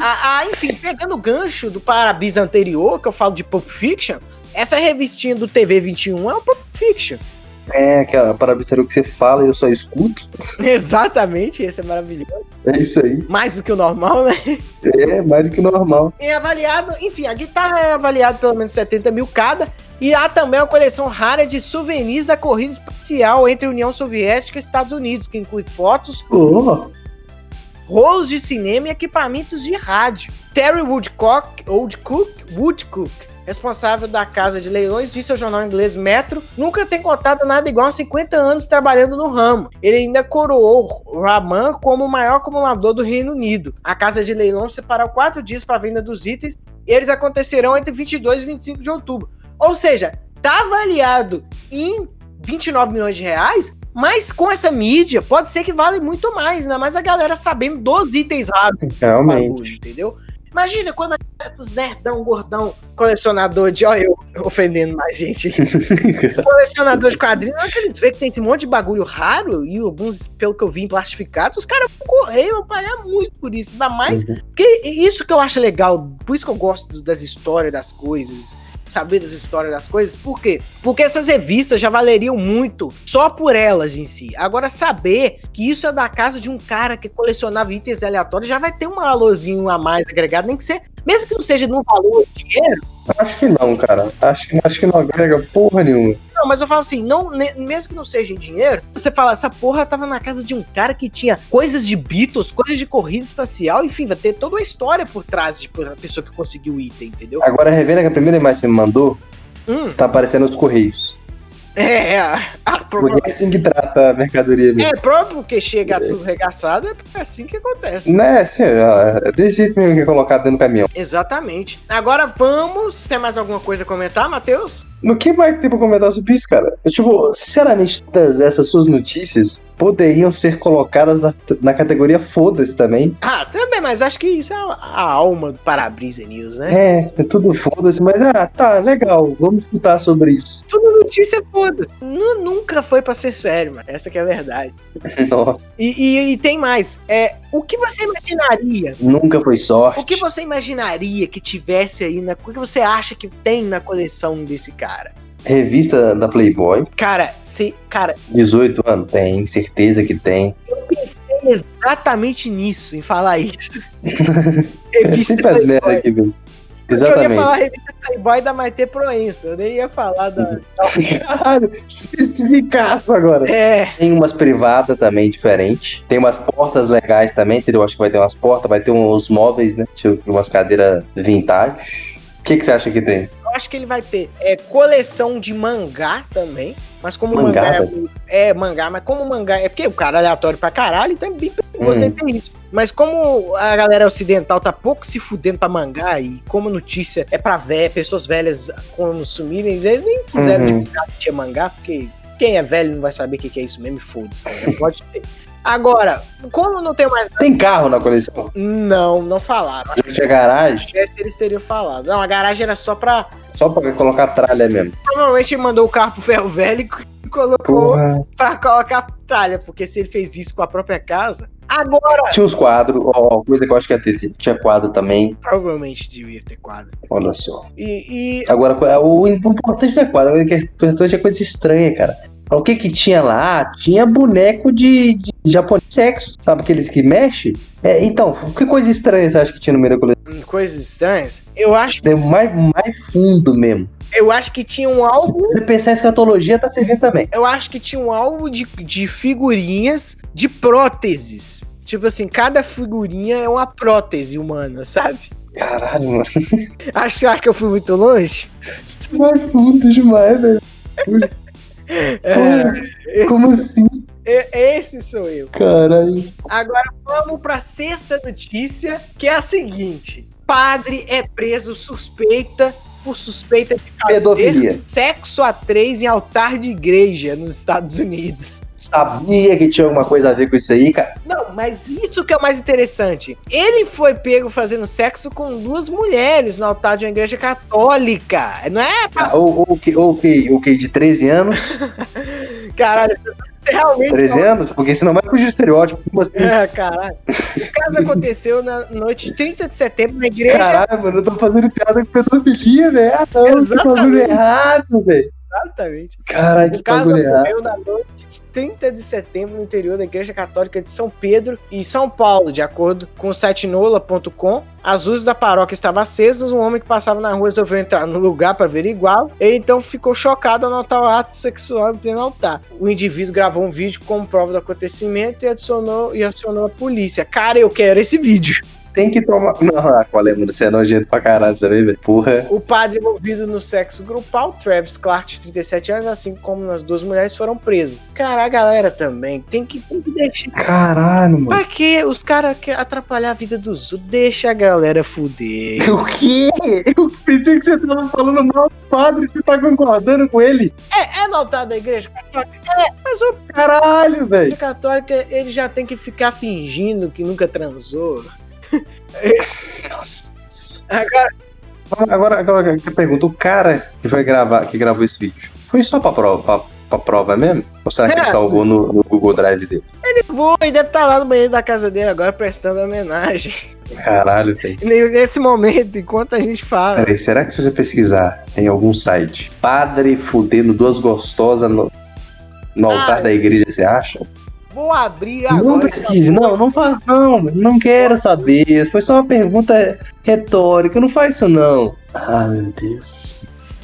Ah, ah, enfim, pegando o gancho do Parabéns anterior, que eu falo de Pulp Fiction, essa revistinha do TV 21 é o Pulp Fiction. É, aquela Parabéns que você fala e eu só escuto. Exatamente, esse é maravilhoso. É isso aí. Mais do que o normal, né? É, mais do que o normal. É avaliado, enfim, a guitarra é avaliada pelo menos 70 mil cada. E há também uma coleção rara de souvenirs da corrida espacial entre União Soviética e Estados Unidos, que inclui fotos, oh rolos de cinema e equipamentos de rádio. Terry Woodcock, Woodcook, Woodcook, responsável da casa de leilões, disse ao jornal inglês Metro, nunca tem contado nada igual a 50 anos trabalhando no ramo. Ele ainda coroou Raman como o maior acumulador do Reino Unido. A casa de leilões separou quatro dias para a venda dos itens e eles acontecerão entre 22 e 25 de outubro. Ou seja, tá avaliado em 29 milhões de reais, mas com essa mídia, pode ser que vale muito mais, ainda mais a galera sabendo dos itens raros. Realmente. Bagulho, entendeu? Imagina quando esses nerdão, gordão, colecionador de. Olha, eu ofendendo mais gente. colecionador de quadrinhos, na hora que eles veem que tem esse monte de bagulho raro, e alguns, pelo que eu vi, plastificados, os caras vão correr, vão pagar muito por isso. Ainda mais. Uhum. Porque isso que eu acho legal, por isso que eu gosto das histórias das coisas saber das histórias das coisas. Por quê? Porque essas revistas já valeriam muito só por elas em si. Agora, saber que isso é da casa de um cara que colecionava itens aleatórios já vai ter um valorzinho a mais agregado, nem que ser, mesmo que não seja no valor de dinheiro. Acho que não, cara. Acho, acho que não agrega porra nenhuma. Não, mas eu falo assim, não, mesmo que não seja em dinheiro, você fala, essa porra tava na casa de um cara que tinha coisas de Beatles, coisas de corrida espacial, enfim, vai ter toda uma história por trás de a pessoa que conseguiu o item, entendeu? Agora, revendo que a primeira imagem que você me mandou, hum. tá aparecendo os correios. É, é, a, a Porque é assim que trata a mercadoria mesmo. É, próprio porque chega é. tudo regaçado, é assim que acontece. Né, sim, é desse jeito mesmo que é colocado dentro do caminhão. Exatamente. Agora vamos. Tem mais alguma coisa a comentar, Matheus? No que mais tem pra comentar sobre isso, cara? Eu, tipo, sinceramente, todas essas suas notícias poderiam ser colocadas na, na categoria foda-se também. Ah, também, mas acho que isso é a, alma do Parabrisa News, né? É, é tudo foda-se, mas ah, tá, legal, vamos escutar sobre isso. Tudo notícia foda-se. Nunca foi pra ser sério, mano. Essa que é a verdade. Nossa. E, e, e, tem mais. É, o que você imaginaria? Nunca foi sorte. O que você imaginaria que tivesse aí na. O que você acha que tem na coleção desse cara? Revista da Playboy. Cara, se, cara. 18 anos? Tem, certeza que tem. Eu pensei exatamente nisso, em falar isso. Revista Playboy. Merda aqui, velho. Exatamente. Eu ia falar revista Playboy da Maite Proença, eu nem ia falar da. Caralho, especificaço agora. É. Tem umas privadas também diferentes. Tem umas portas legais também, entendeu? Acho que vai ter umas portas, vai ter uns móveis, né? Tipo, umas cadeiras vintage. O que, que você acha que tem? Eu acho que ele vai ter é, coleção de mangá também. Mas como mangá, mangá é, é, mangá, mas como mangá é porque o cara é aleatório pra caralho, então é bem perigoso uhum. ter isso. Mas como a galera ocidental tá pouco se fudendo pra mangá e como notícia é pra velha, pessoas velhas consumirem, eles nem quiseram uhum. divulgar que tinha mangá, porque quem é velho não vai saber o que é isso mesmo, foda-se, tá? pode ter. Agora, como não tem mais. Tem carro na coleção? Não, não falaram. Acho tinha garagem? Se eles teriam falado. Não, a garagem era só pra. Só pra colocar tralha mesmo. Provavelmente ele mandou o carro pro ferro velho e colocou Porra. pra colocar tralha, porque se ele fez isso com a própria casa. Agora. Tinha os quadros, ó, coisa que eu acho que ia ter, tinha quadro também. Provavelmente devia ter quadro. Olha só. E. e... Agora, o importante não é quadro, o importante é coisa estranha, cara. O que que tinha lá? Tinha boneco de, de japonês sexo, sabe aqueles que mexem? É, então, que coisa estranha você acha que tinha no meio da coleção? Hum, coisas estranhas? Eu acho que... É mais, mais fundo mesmo. Eu acho que tinha um álbum. Se você pensar em escatologia, tá servindo também. Eu acho que tinha um álbum de, de figurinhas de próteses. Tipo assim, cada figurinha é uma prótese humana, sabe? Caralho, mano. Acho, acho que eu fui muito longe. Você vai fundo demais, velho. É, como assim? Esse sou eu. Caralho. Agora vamos pra sexta notícia, que é a seguinte: padre é preso suspeita por suspeita de pedofilia. Sexo a três em altar de igreja nos Estados Unidos. Sabia que tinha alguma coisa a ver com isso aí, cara? Não, mas isso que é o mais interessante. Ele foi pego fazendo sexo com duas mulheres no altar de uma igreja católica. Não é? Ah, ou, ou, ou, de 13 anos? Caralho, você realmente. 13 anos? Porque senão vai fugir estereótipo. Assim? É, caralho. O caso aconteceu na noite de 30 de setembro na igreja. Caralho, mano, eu tô fazendo piada com pedofilia, velho. Ah, não, eu tô fazendo errado, velho. Exatamente. Caralho, que O caso ocorreu na noite de 30 de setembro no interior da Igreja Católica de São Pedro e São Paulo, de acordo com o site nola.com. As luzes da paróquia estavam acesas, um homem que passava na rua resolveu entrar no lugar para averiguá-lo. Ele então ficou chocado ao notar o ato sexual em pleno altar. O indivíduo gravou um vídeo como prova do acontecimento e adicionou e acionou a polícia. Cara, eu quero esse vídeo tem que tomar. Não, ah, qual é, mano? Você é nojento pra caralho também, velho. Porra. O padre envolvido no sexo grupal, Travis Clark, de 37 anos, assim como nas duas mulheres, foram presas. Cara, a galera também tem que, tem que deixar. Caralho, mano. Pra que os caras querem atrapalhar a vida dos outros? Deixa a galera fuder. O quê? Eu pensei que você tava falando mal do padre, você tá concordando com ele? É, é notado da igreja católica? É, mas o. Caralho, velho. católica, ele já tem que ficar fingindo que nunca transou. Nossa. Agora, agora, agora que pergunta, o cara que foi gravar, que gravou esse vídeo, foi só pra prova, pra, pra prova mesmo? Ou será que é, ele salvou no, no, Google Drive dele? Ele foi, deve estar tá lá no banheiro da casa dele agora prestando homenagem. Caralho, tem. Nesse momento, enquanto a gente fala. Peraí, será que se você pesquisar em algum site, padre fudendo duas gostosas no, no altar ah, da igreja, você acha? Vou abrir agora. Não precisa, não, não faz, não, não quero saber. Foi só uma pergunta retórica, não faz isso não. Ah, meu Deus.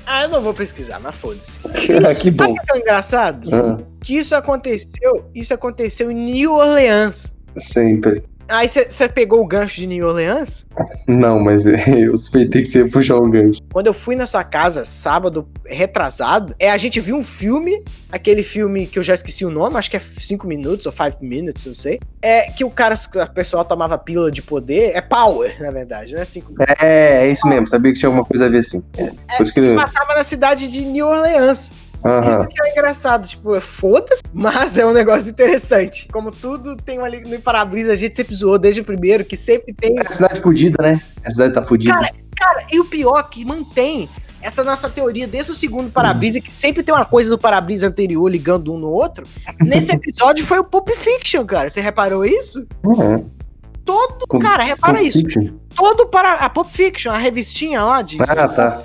Ah, eu não vou pesquisar, mas foda-se. que bom. Sabe que é engraçado? Ah. Que isso aconteceu, isso aconteceu em New Orleans. Sempre. Aí você pegou o gancho de New Orleans? Não, mas eu suspeitei que você ia puxar o gancho. Quando eu fui na sua casa sábado retrasado, é a gente viu um filme, aquele filme que eu já esqueci o nome, acho que é 5 minutos ou 5 minutes, não sei. É que o cara, o pessoal tomava pílula de poder, é power, na verdade, né? Cinco é, é isso mesmo, sabia que tinha alguma coisa a ver assim. É, é, se passava na cidade de New Orleans. Uhum. Isso que é engraçado, tipo, é foda-se, mas é um negócio interessante. Como tudo tem ali no para-brisa, a gente sempre zoou desde o primeiro, que sempre tem. É a cidade fudida, né? A cidade tá fudida. Cara, cara, e o pior é que mantém essa nossa teoria desde o segundo para-brisa, que sempre tem uma coisa do para-brisa anterior ligando um no outro. Nesse episódio foi o Pulp Fiction, cara. Você reparou isso? Uhum. Todo, cara, repara isso. Fiction. Todo para a Pulp Fiction, a revistinha lá de. Ah, tá.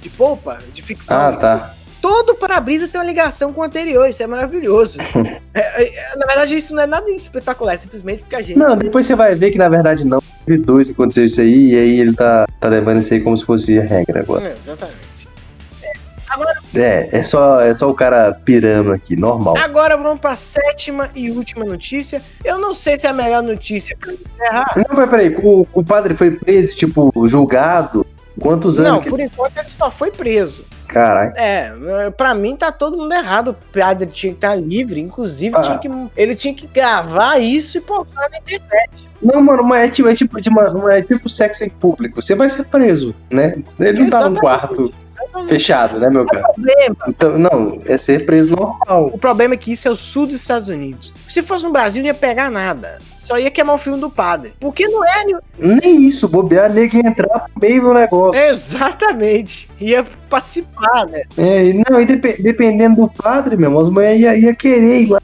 De polpa, de ficção. Ah, tá todo para-brisa tem uma ligação com o anterior, isso é maravilhoso. é, é, na verdade, isso não é nada espetacular, é simplesmente porque a gente. Não, depois você vai ver que na verdade não. Teve dois que aconteceu isso aí, e aí ele tá, tá levando isso aí como se fosse a regra agora. É, exatamente. Agora... É, é só, é só o cara pirando aqui, normal. Agora vamos pra sétima e última notícia. Eu não sei se é a melhor notícia pra encerrar. Não, mas peraí, o, o padre foi preso, tipo, julgado? Quantos anos? Não, por enquanto ele só foi preso. Caralho. É, pra mim tá todo mundo errado. O padre tinha que estar livre. Inclusive, ah. tinha que, ele tinha que gravar isso e postar na internet. Não, mano, mas é tipo, é tipo, de, mano, é tipo sexo em público. Você vai ser preso, né? Ele não tá num quarto fechado, né, meu cara? Problema. Então, não, é ser preso normal. O problema é que isso é o sul dos Estados Unidos. Se fosse no Brasil, não ia pegar nada. Só ia queimar o filme do padre. Porque não é. Nem isso, bobear, nego ia entrar no meio do negócio. Exatamente. Ia participar, né? É, não, e dep dependendo do padre, meu irmão, as mulheres ia, ia querer ir lá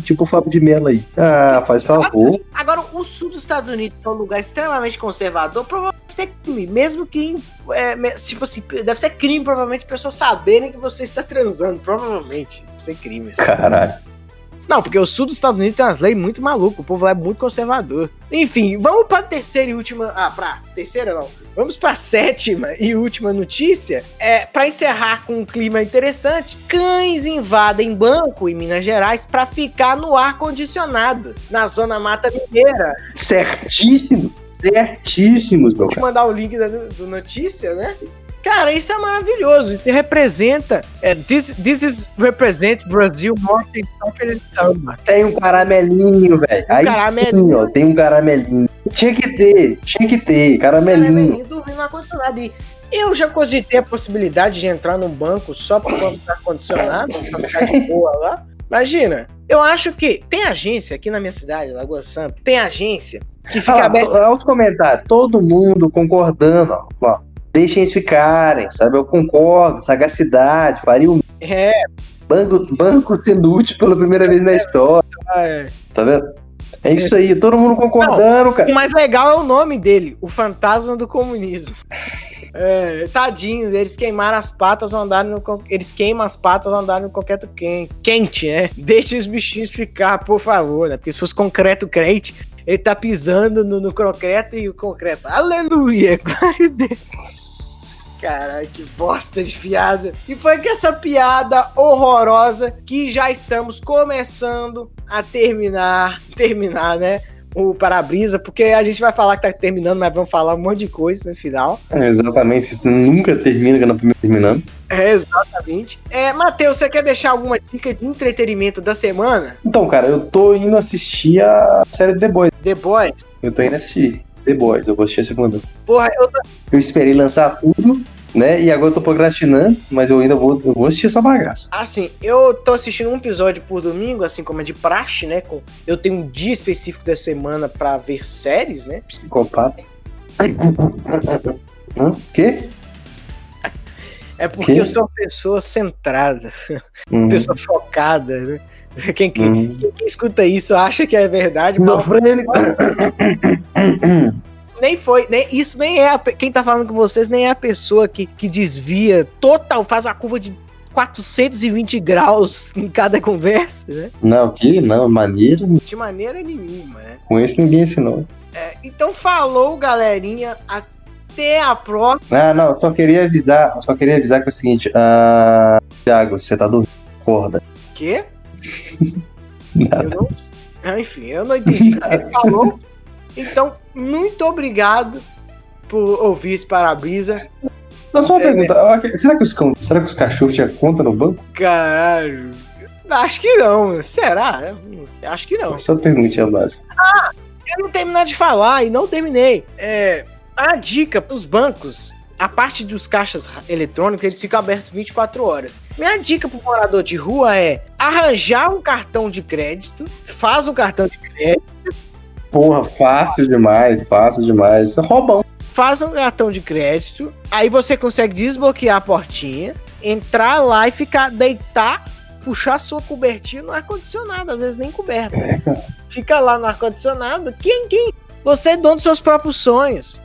tipo o Fábio de Mello aí. Ah, faz favor. Agora, o sul dos Estados Unidos é um lugar extremamente conservador, provavelmente deve ser crime, mesmo que, é, tipo assim, deve ser crime, provavelmente, pessoas saberem que você está transando, provavelmente, deve ser crime. Assim. Caralho. Não, porque o sul dos Estados Unidos tem umas leis muito malucas, o povo lá é muito conservador. Enfim, vamos para a terceira e última. Ah, pra terceira não. Vamos para a sétima e última notícia. É para encerrar com um clima interessante. Cães invadem banco em Minas Gerais para ficar no ar condicionado na zona Mata Mineira. Certíssimo. Certíssimos, meu Vou te mandar o link da do notícia, né? Cara, isso é maravilhoso. Isso representa. É, this, this is represent Brasil Morten Soccer Samba. Tem um caramelinho, velho. Um Aí caramelinho. Sim, ó, tem um caramelinho. Tinha que ter, tinha que ter, caramelinho. Caramelinho dormindo no ar-condicionado. Eu já cogitei a possibilidade de entrar num banco só para estar ar-condicionado, pra ficar de boa lá. Imagina, eu acho que tem agência aqui na minha cidade, Lagoa Santa, tem agência que fica aberta. Olha os comentários, todo mundo concordando, ó deixem eles ficarem, sabe? Eu concordo, sagacidade, faria um. É. Banco, banco sendo útil pela primeira vez na história. É. Tá vendo? É isso aí, todo mundo concordando, Não, cara. O mais legal é o nome dele, o fantasma do comunismo. É, tadinhos, eles queimaram as patas ao andar no. Eles queimam as patas ao andar no concreto quente, né? Deixe os bichinhos ficar, por favor, né? Porque se fosse concreto crente, ele tá pisando no, no concreto e o concreto. Aleluia! Glória a Deus! Caralho, que bosta de piada. E foi com essa piada horrorosa que já estamos começando a terminar. Terminar, né? O para-brisa, porque a gente vai falar que tá terminando, mas vamos falar um monte de coisa no final. É, exatamente, isso nunca termina quando primeiro terminando. É, exatamente. É, Matheus, você quer deixar alguma dica de entretenimento da semana? Então, cara, eu tô indo assistir a série The Boys. The Boys? Eu tô indo assistir The Boys, eu vou assistir a segunda. Porra, eu tô... Eu esperei lançar tudo, né? E agora eu tô procrastinando, mas eu ainda vou, eu vou assistir essa bagaça. Assim, eu tô assistindo um episódio por domingo, assim como é de praxe, né? Com, eu tenho um dia específico da semana para ver séries, né? Psicopata. Hã? Quê? É porque que? eu sou uma pessoa centrada, uhum. uma pessoa focada, né? Quem, quem, uhum. quem, quem, escuta isso acha que é verdade. Mas nem foi, nem, isso nem é a, quem tá falando com vocês, nem é a pessoa que, que desvia total, faz a curva de 420 graus em cada conversa, né? Não, que não, maneira. De maneira nenhuma, né? Com isso ninguém ensinou. É, então falou, galerinha. Até a próxima. Ah, não, só queria avisar, só queria avisar que é o seguinte, uh, Thiago, você tá dormindo, acorda. Quê? Nada. Eu não, enfim, eu não entendi o que ele falou. Então, muito obrigado por ouvir esse para-brisa. Não, só uma é, pergunta. Será que, os, será que os cachorros tinham conta no banco? Caralho. Acho que não. Será? Acho que não. Só perguntinha básica. Ah, eu não terminar de falar e não terminei. É, a dica para os bancos a parte dos caixas eletrônicos, eles ficam abertos 24 horas. Minha dica pro morador de rua é arranjar um cartão de crédito, faz o cartão de crédito. Porra, fácil demais, fácil demais. Roubão. Faz um cartão de crédito, aí você consegue desbloquear a portinha, entrar lá e ficar, deitar, puxar sua cobertinha no ar-condicionado, às vezes nem coberta. É. Fica lá no ar-condicionado, quem, quem? Você é dono dos seus próprios sonhos.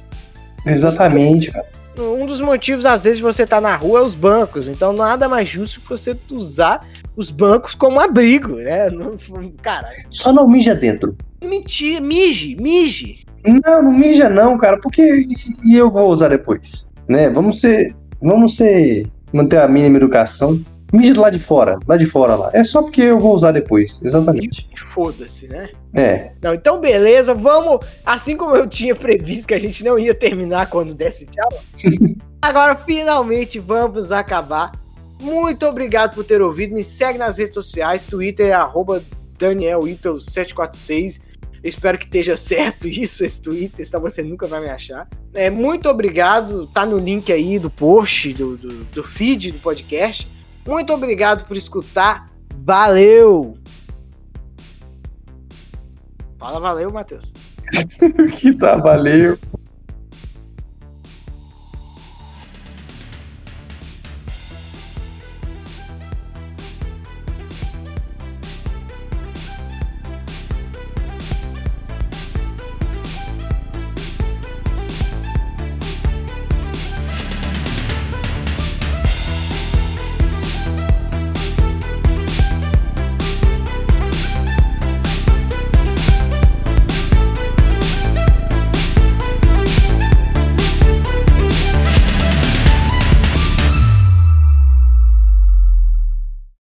Exatamente, cara. Um dos motivos, às vezes, de você estar tá na rua é os bancos. Então, nada mais justo que você usar os bancos como abrigo, né? Cara. Só não mija dentro. Mentira, mije, mije. Não, não mija não, cara, porque e eu vou usar depois, né? Vamos ser, vamos ser, manter a mínima educação. Mija lá de fora, lá de fora lá. É só porque eu vou usar depois, exatamente. Foda-se, né? É. Não, então beleza, vamos. Assim como eu tinha previsto que a gente não ia terminar quando desse tchau. agora finalmente vamos acabar. Muito obrigado por ter ouvido. Me segue nas redes sociais, Twitter, arroba DanielItalo746. Espero que esteja certo isso, esse Twitter, senão você nunca vai me achar. É, muito obrigado, tá no link aí do post, do, do, do feed do podcast. Muito obrigado por escutar. Valeu! Fala valeu, Matheus. que tá, valeu.